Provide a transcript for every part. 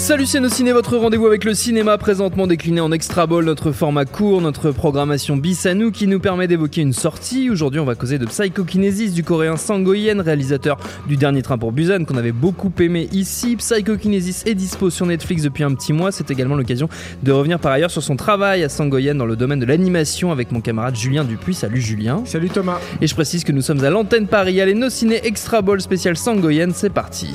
Salut c'est nos ciné, votre rendez-vous avec le cinéma présentement décliné en extra ball, notre format court, notre programmation bis à nous qui nous permet d'évoquer une sortie. Aujourd'hui on va causer de Psychokinesis du coréen Sangoyen, réalisateur du dernier train pour Busan qu'on avait beaucoup aimé ici. Psychokinesis est dispo sur Netflix depuis un petit mois, c'est également l'occasion de revenir par ailleurs sur son travail à Sangoyen dans le domaine de l'animation avec mon camarade Julien Dupuis. Salut Julien. Salut Thomas. Et je précise que nous sommes à l'antenne Paris, allez nos ciné extra ball spécial Sangoyen, c'est parti.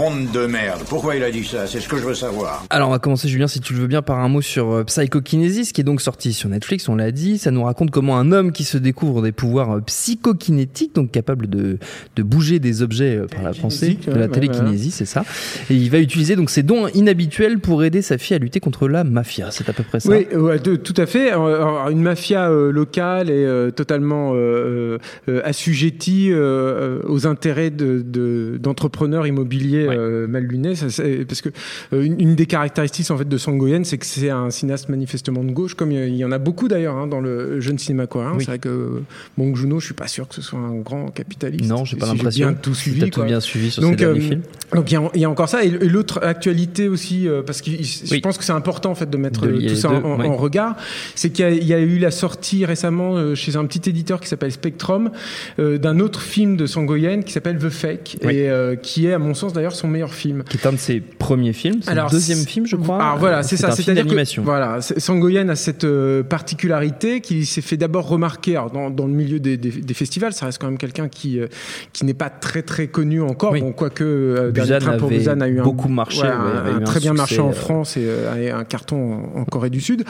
Monde de merde. Pourquoi il a dit ça? C'est ce que je veux savoir. Alors on va commencer Julien si tu le veux bien par un mot sur euh, Psychokinesis qui est donc sorti sur Netflix, on l'a dit, ça nous raconte comment un homme qui se découvre des pouvoirs euh, psychokinétiques, donc capable de, de bouger des objets euh, par la pensée, de la télékinésie, c'est ça. Et il va utiliser donc ses dons inhabituels pour aider sa fille à lutter contre la mafia, c'est à peu près ça. Oui, ouais, de- tout à fait. Alors, Une mafia euh, locale et euh, totalement euh, euh, assujettie euh, aux intérêts de- de- d'entrepreneurs immobiliers Ouais. euh, mal. Ça, c'est- parce que euh, une, une des caractéristiques en fait de Sangoyen, c'est que c'est un cinéaste manifestement de gauche, comme il y a- il y en a beaucoup d'ailleurs hein, dans le jeune cinéma coréen. Oui. C'est vrai que euh, Bong Joon-ho, je suis pas sûr que ce soit un grand capitaliste. Non, j'ai pas Si l'impression. bien tout suivi. T'as tout bien suivi sur Donc, ces derniers euh, films. Donc il y, a, il y a encore ça et, l'autre actualité aussi euh, parce que je pense que c'est important en fait de mettre De euh, tout ça deux, en, regard, c'est qu'il y, a- il y a eu la sortie récemment euh, chez un petit éditeur qui s'appelle Spectrum euh, d'un autre film de Sangoyen qui s'appelle The Fake Oui. et euh, qui est à mon sens d'ailleurs son meilleur film. Qui est un de ses premiers films, c'est le deuxième film je crois. Alors voilà, Euh, c'est ça. C'est-à-dire que voilà, Sangoyen a cette euh, particularité qu'il s'est fait d'abord remarquer alors, dans, dans le milieu des, des- des festivals. Ça reste quand même quelqu'un qui euh, qui n'est pas très très connu encore. Oui. Bon, quoique euh, Busan Dernier Train pour Busan a eu un- beaucoup marché, ouais, un- eu un très bien marché en France et, un carton en, en Corée du Sud.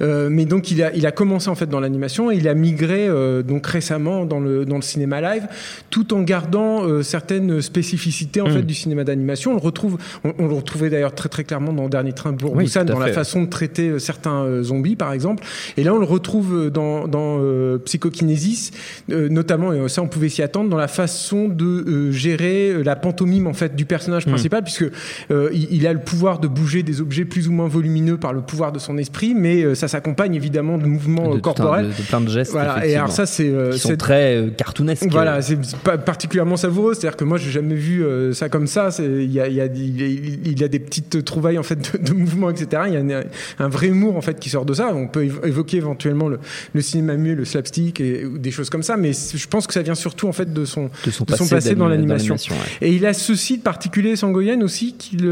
Mais donc il a il a commencé en fait dans l'animation et il a migré donc récemment dans le dans le cinéma live, tout en gardant certaines spécificités en Mm. fait du cinéma d'animation. On le retrouve, on, on le retrouvait d'ailleurs très très clairement dans Dernier Train pour Oui, Busan, dans la façon de traiter euh, certains euh, zombies par exemple. Et là on le retrouve euh, dans dans euh, Psychokinesis, euh, notamment et ça on pouvait s'y attendre dans la façon de euh, gérer la pantomime en fait du personnage Mm. principal puisque euh, il, il a le pouvoir de bouger des objets plus ou moins volumineux par le pouvoir de son esprit, mais ça s'accompagne évidemment de mouvements de, corporels. de- de plein de gestes. Voilà. Et alors ça c'est très cartoonesques. voilà, c'est particulièrement savoureux. C'est-à-dire que moi, j'ai jamais vu ça comme ça. Il y a, il y, a, il y a- il y a des petites trouvailles en fait de, de mouvements, etc. Il y a un, un vrai humour en fait qui sort de ça. On peut évo- évoquer éventuellement le, le cinéma muet, le slapstick et ou des choses comme ça. Mais je pense que ça vient surtout en fait de son de son de son passé, dans l'animation. ouais. et il a ceci de particulier, Sangoyen aussi, qu'il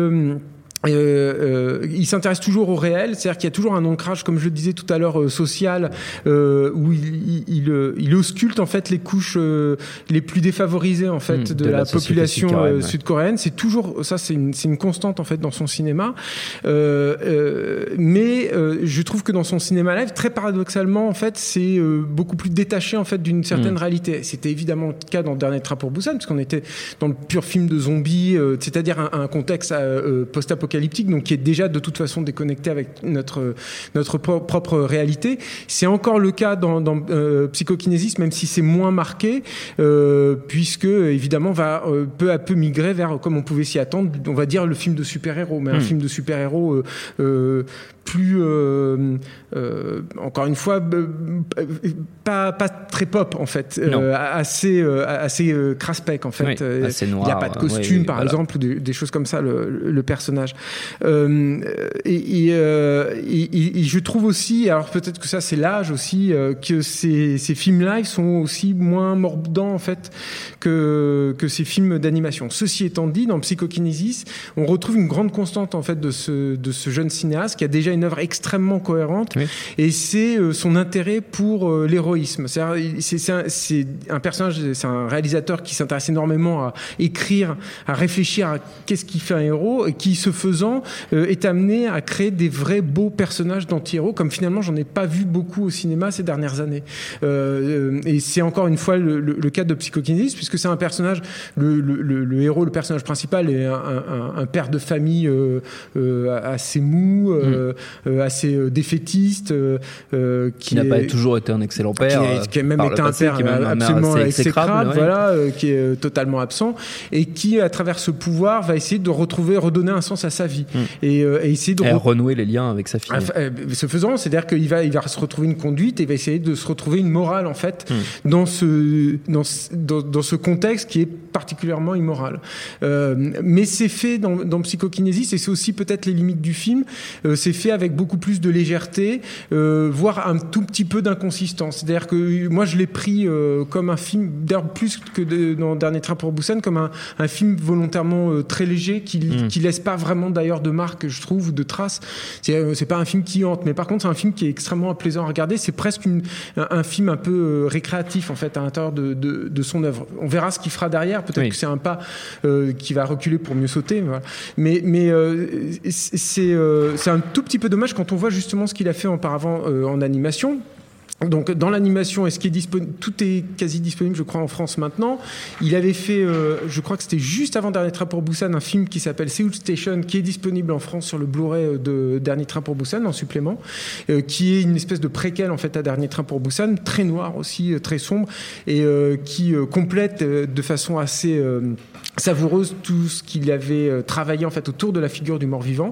euh, euh, il s'intéresse toujours au réel, c'est-à-dire qu'il y a toujours un ancrage, comme je le disais tout à l'heure, euh, social, euh, où il, il, il, euh, il ausculte en fait les couches euh, les plus défavorisées en fait Mm, de, de la, population sud-coréenne, ouais. C'est toujours ça, c'est une, une constante en fait dans son cinéma. Euh, euh, mais euh, je trouve que dans son cinéma live, très paradoxalement, en fait, c'est euh, beaucoup plus détaché en fait d'une certaine Mm. réalité. C'était évidemment le cas dans Dernier Train pour Busan, parce qu'on était dans le pur film de zombies, euh, c'est-à-dire un, un contexte euh, post-apocalyptique, donc qui est déjà de toute façon déconnecté avec notre notre pro- propre réalité. C'est encore le cas dans, dans euh, Psychokinésis, même si c'est moins marqué, euh, puisque évidemment va euh, peu à peu migrer vers, comme on pouvait s'y attendre, on va dire le film de super-héros, mais un Mm. film de super-héros plus, encore une fois, pas, pas très pop en fait, assez, assez craspec en fait. Oui, il n'y a pas de costume par voilà. exemple, ou des, des choses comme ça, le, le personnage. Euh, et, euh, et, et, je trouve aussi, alors peut-être que ça c'est l'âge aussi, euh, que ces, ces films live sont aussi moins mordants en fait que, que ces films d'animation. Ceci étant dit, dans Psychokinesis, on retrouve une grande constante en fait de ce, de ce jeune cinéaste qui a déjà une œuvre extrêmement cohérente et c'est son intérêt pour l'héroïsme. C'est un, un, personnage, c'est un réalisateur qui s'intéresse énormément à écrire, à réfléchir à qu'est-ce qui fait un héros et qui, ce faisant, euh, est amené à créer des vrais beaux personnages d'anti-héros, comme finalement j'en ai pas vu beaucoup au cinéma ces dernières années. Euh, et c'est encore une fois le, le, le cas de Psychokinesis, puisque c'est un personnage, le, le, héros, le personnage principal est un, un, un père de famille euh, euh assez mou, euh, assez défaitiste, qui n'a pas toujours été un excellent père, qui, est, qui a même été un père absolument exécrable, voilà, qui est totalement absent et qui, à travers ce pouvoir, va essayer de retrouver, redonner un sens à sa vie mm. et, et, essayer de renouer les liens avec sa fille. ce faisant, c'est-à-dire qu'il va, il va se retrouver une conduite et il va essayer de se retrouver une morale en fait mm. dans ce dans, dans, dans, ce contexte qui est particulièrement immoral. Euh, mais c'est fait dans, dans Psychokinésis et c'est aussi peut-être les limites du film. Euh, c'est fait avec beaucoup plus de légèreté, euh, voire un tout petit peu d'inconsistance. C'est-à-dire que moi je l'ai pris euh, comme un film, d'ailleurs plus que de, dans Dernier Train pour Busan, comme un, un film volontairement euh, très léger qui, mm. qui laisse pas vraiment d'ailleurs de marque, je trouve, ou de traces. C'est, euh, c'est pas un film qui hante, mais par contre c'est un film qui est extrêmement plaisant à regarder. C'est presque une, un, un, film un peu récréatif en fait à l'intérieur de, de, de, son œuvre. On verra ce qu'il fera derrière. Peut-être oui. que c'est un pas euh, qui va reculer pour mieux sauter. Voilà. Mais, mais euh, c'est, euh, c'est un tout petit peu dommage quand on voit justement ce qu'il a fait auparavant en animation donc dans l'animation, Tout est quasi disponible, je crois, en France maintenant. Il avait fait, euh, je crois que c'était juste avant Dernier Train pour Busan, un film qui s'appelle Seoul Station, qui est disponible en France sur le Blu-ray euh, de Dernier Train pour Busan en supplément, euh, qui est une espèce de préquel en fait à Dernier Train pour Busan, très noir aussi, très sombre, et qui complète de façon assez savoureuse tout ce qu'il avait travaillé en fait autour de la figure du mort-vivant,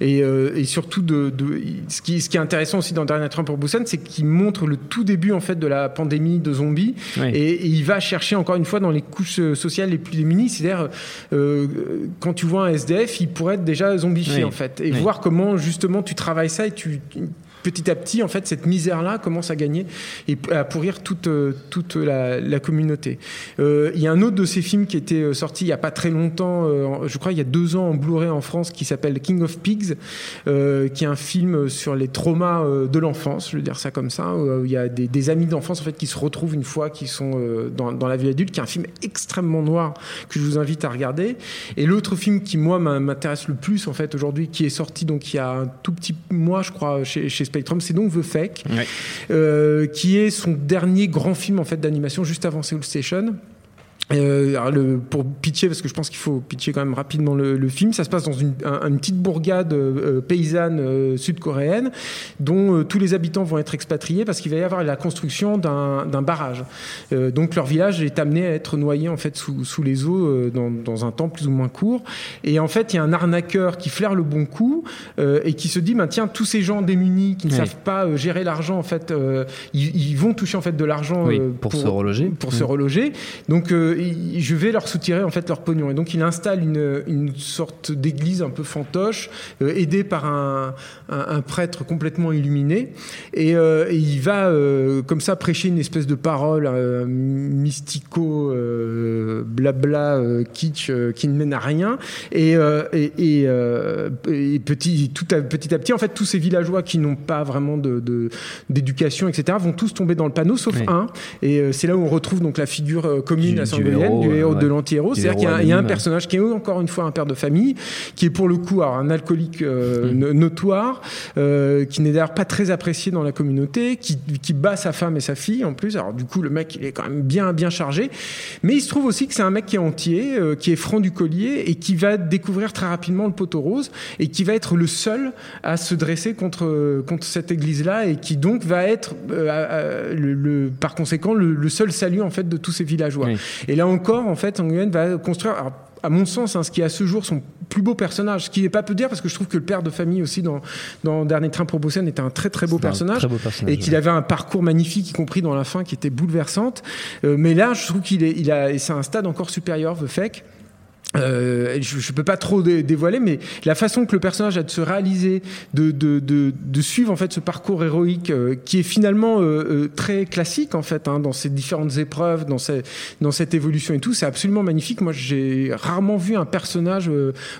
et, et, surtout de, de ce, qui, ce qui est intéressant aussi dans Dernier Train pour Busan, c'est qu'il montre le tout début en fait de la pandémie de zombies oui. et, et, il va chercher encore une fois dans les couches sociales les plus démunies c'est-à-dire euh, quand tu vois un SDF il pourrait être déjà zombifié oui. en fait et oui. voir comment justement tu travailles ça et tu petit à petit, en fait, cette misère-là commence à gagner et à pourrir toute, euh, toute la, communauté. Euh, il y a un autre de ces films qui était euh, sorti il n'y a pas très longtemps, je crois il y a deux ans en Blu-ray en France, qui s'appelle King of Pigs, qui est un film sur les traumas de l'enfance, je veux dire ça comme ça, où il y a des, des amis d'enfance en fait qui se retrouvent une fois qui sont dans, dans la vie adulte, qui est un film extrêmement noir que je vous invite à regarder. Et l'autre film qui moi m'intéresse le plus en fait aujourd'hui, qui est sorti donc il y a un tout petit mois, je crois, chez, chez Spectrum, c'est donc The Fake, ouais. euh, qui est son dernier grand film en fait d'animation juste avant Seoul Station. Euh, le, pour pitcher, parce que je pense qu'il faut pitcher quand même rapidement le, le, film, ça se passe dans une, un, une petite bourgade euh, paysanne euh, sud-coréenne dont euh, tous les habitants vont être expatriés parce qu'il va y avoir la construction d'un barrage. Euh, donc leur village est amené à être noyé en fait sous, sous les eaux euh, dans, dans, un temps plus ou moins court. Et en fait, il y a un arnaqueur qui flaire le bon coup et qui se dit, ben, tiens, tous ces gens démunis qui ne oui. savent pas gérer l'argent, en fait, ils, ils, vont toucher en fait de l'argent oui, pour, pour, se reloger. Pour mmh. se reloger. Donc je vais leur soutirer en fait leur pognon. Et donc il installe une, une sorte d'église un peu fantoche, euh, aidé par un, un, un, prêtre complètement illuminé. Et, euh, et il va euh, comme ça prêcher une espèce de parole mystico, blabla, kitsch, qui ne mène à rien. Et, et, et, et, petit, tout à, petit à petit, en fait, tous ces villageois qui n'ont pas vraiment d'éducation, de, etc., vont tous tomber dans le panneau, sauf oui. un. Et c'est là où on retrouve donc la figure commune du, à saint du héros, ouais. de l'anti-héros. C'est-à-dire qu'il y, y, a un personnage qui est encore une fois un père de famille, qui est pour le coup alors, un alcoolique euh, mmh. notoire, euh, qui n'est d'ailleurs pas très apprécié dans la communauté, qui, qui, bat sa femme et sa fille en plus. Alors du coup, le mec, il est quand même bien, bien chargé. Mais il se trouve aussi que c'est un mec qui est entier, euh, qui est franc du collier et qui va découvrir très rapidement le poteau rose et qui va être le seul à se dresser contre, contre cette église-là et qui donc va être, euh, le, le, par conséquent, le, le, seul salut en fait de tous ces villageois. Oui. Et là encore, en fait, Nguyen va construire. Alors, à mon sens, hein, ce qui est à ce jour son plus beau personnage, ce qui n'est pas peu dire parce que je trouve que le père de famille aussi dans, dans Dernier Train pour Busan était un très très beau, personnage, très beau personnage, et qu'il ouais. avait un parcours magnifique, y compris dans la fin, qui était bouleversante. Euh, mais là, je trouve qu'il est, il a, c'est un stade encore supérieur, The Fake euh, je, je peux pas trop dévoiler, mais la façon que le personnage a de se réaliser, de, de, de, de suivre en fait ce parcours héroïque euh, qui est finalement euh, euh, très classique en fait hein, dans ces différentes épreuves, dans, ces, dans cette évolution et tout, c'est absolument magnifique. Moi, j'ai rarement vu un personnage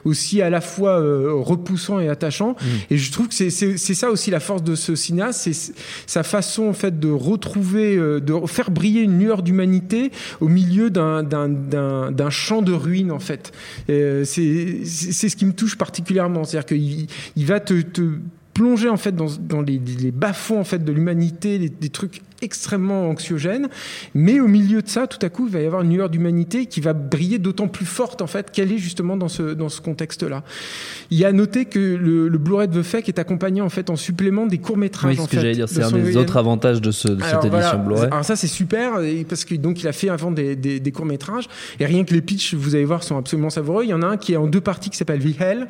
aussi à la fois repoussant et attachant, mmh. et je trouve que c'est ça aussi la force de ce cinéaste, c'est sa façon en fait de retrouver, de faire briller une lueur d'humanité au milieu d'un champ de ruines en fait. Euh, c'est ce qui me touche particulièrement. C'est-à-dire qu'il il va te, plonger en fait dans, les, bas-fonds en fait de l'humanité, des trucs extrêmement anxiogène. Mais au milieu de ça, tout à coup, il va y avoir une lueur d'humanité qui va briller d'autant plus forte, en fait, qu'elle est justement dans ce, dans ce contexte-là. Il y a à noter que le, le Blu-ray de The Fake est accompagné, en fait, en supplément des courts-métrages. Oui, ce que j'allais dire, c'est un des autres avantages de, ce, de cette édition Blu-ray. Alors ça, c'est super, parce que donc il a fait avant des, des, des courts-métrages. Et rien que les pitchs, vous allez voir, sont absolument savoureux. Il y en a un qui est en deux parties qui s'appelle Hell.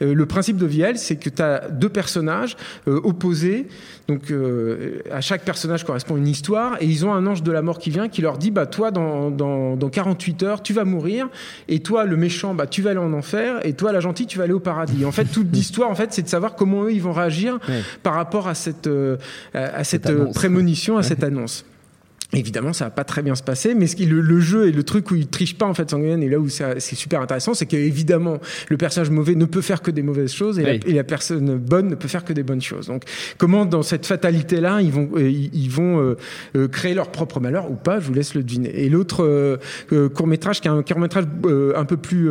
Euh, le principe de Hell, c'est que tu as deux personnages euh, opposés. Donc, euh, à chaque personnage correspond une histoire et ils ont un ange de la mort qui vient qui leur dit bah toi dans, dans, dans 48 heures tu vas mourir et toi le méchant bah tu vas aller en enfer et toi la gentille tu vas aller au paradis. en fait toute l'histoire en fait c'est de savoir comment eux ils vont réagir par rapport à cette euh, à cette, prémonition à cette annonce. Évidemment, ça va pas très bien se passer, mais ce qui, le, le, jeu et le truc où il triche pas en fait Sanguinian et là où c'est super intéressant, c'est qu'évidemment le personnage mauvais ne peut faire que des mauvaises choses et, la, et, la, personne bonne ne peut faire que des bonnes choses. Donc, comment dans cette fatalité là, ils vont euh, ils vont euh, euh, créer leur propre malheur ou pas Je vous laisse le deviner. Et l'autre euh, court métrage qui est un court métrage un peu plus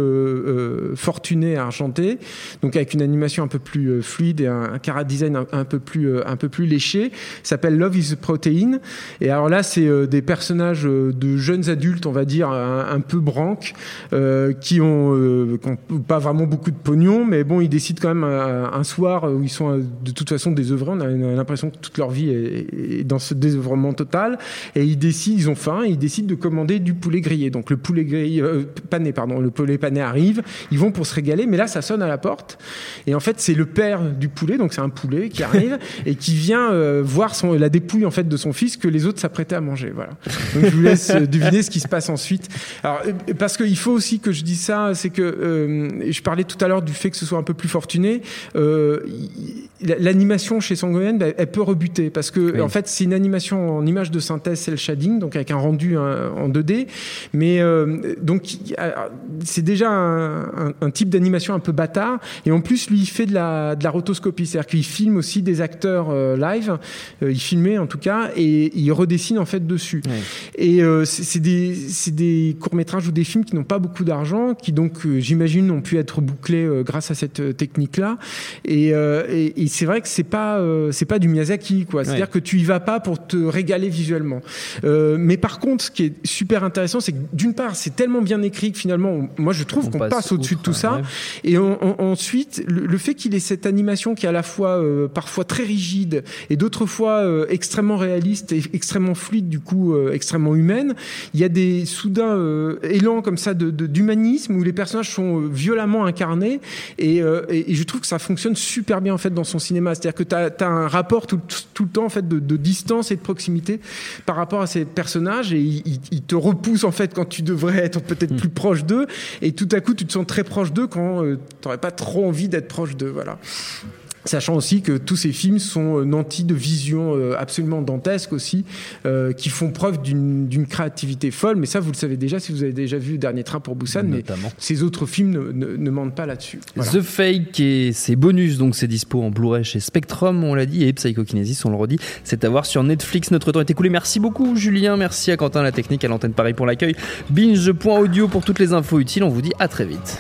fortuné argenté, donc avec une animation un peu plus fluide et un, un cara design un, un, peu plus un peu plus léché, s'appelle Love is a Protein. Et alors là, c'est euh, des personnages euh, de jeunes adultes, on va dire, un, peu branques, euh, qui ont, pas vraiment beaucoup de pognon, mais bon, ils décident quand même un, soir où ils sont de toute façon désœuvrés. On a, l'impression que toute leur vie est, dans ce désœuvrement total. Et ils décident, ils ont faim, et ils décident de commander du poulet grillé. Donc le poulet grillé, pané, pardon, le poulet pané arrive. Ils vont pour se régaler, mais là, ça sonne à la porte. Et en fait, c'est le père du poulet, donc c'est un poulet qui arrive et qui vient voir son, la dépouille en fait de son fils que les autres s'apprêtaient à manger. Voilà. Donc je vous laisse euh, deviner ce qui se passe ensuite. Alors euh, parce qu'il faut aussi que je dise ça, c'est que euh, je parlais tout à l'heure du fait que ce soit un peu plus fortuné. Euh, L'animation chez Sangoyen, bah, elle peut rebuter parce que oui. en fait c'est une animation en image de synthèse, cell shading, donc avec un rendu en 2D. Mais euh, donc c'est déjà un, un, un type d'animation un peu bâtard. Et en plus lui il fait de la, de la rotoscopie, c'est-à-dire qu'il filme aussi des acteurs live. il filmait en tout cas et il redessine en fait dessus. Ouais. Et euh, c'est des, des courts-métrages ou des films qui n'ont pas beaucoup d'argent, qui donc, euh, j'imagine, ont pu être bouclés euh, grâce à cette euh, technique-là. Et, euh, et, et c'est vrai que c'est pas, euh, c'est pas du Miyazaki, quoi. C'est-à-dire ouais. que tu y vas pas pour te régaler visuellement. mais par contre, ce qui est super intéressant, c'est que d'une part, c'est tellement bien écrit que finalement, on, moi, je trouve qu'on passe, passe au-dessus de tout ça. Ouais. Et on, on, ensuite, le, le fait qu'il ait cette animation qui est à la fois parfois très rigide et d'autres fois extrêmement réaliste et extrêmement fluide, du coup euh, extrêmement humaine. Il y a des soudains euh, élans comme ça d'humanisme où les personnages sont euh, violemment incarnés et, et, et, je trouve que ça fonctionne super bien en fait dans son cinéma. C'est-à-dire que tu as, as, un rapport tout, tout, le temps en fait de, de, distance et de proximité par rapport à ces personnages et ils il te repoussent en fait quand tu devrais être peut-être mmh. plus proche d'eux et tout à coup tu te sens très proche d'eux quand tu n'aurais pas trop envie d'être proche d'eux. Voilà. Sachant aussi que tous ces films sont euh, nantis de visions euh, absolument dantesques aussi, euh, qui font preuve d'une créativité folle. Mais ça, vous le savez déjà si vous avez déjà vu le Dernier Train pour Busan. Notamment. Mais ces autres films ne, ne, ne mentent pas là-dessus. Voilà. The Fake et ses bonus, donc c'est dispo en Blu-ray chez Spectrum, on l'a dit, et Psychokinesis, on le redit, c'est à voir sur Netflix. Notre temps est écoulé. Merci beaucoup, Julien. Merci à Quentin, la technique, à l'antenne Paris pour l'accueil. Binge.audio pour toutes les infos utiles. On vous dit à très vite.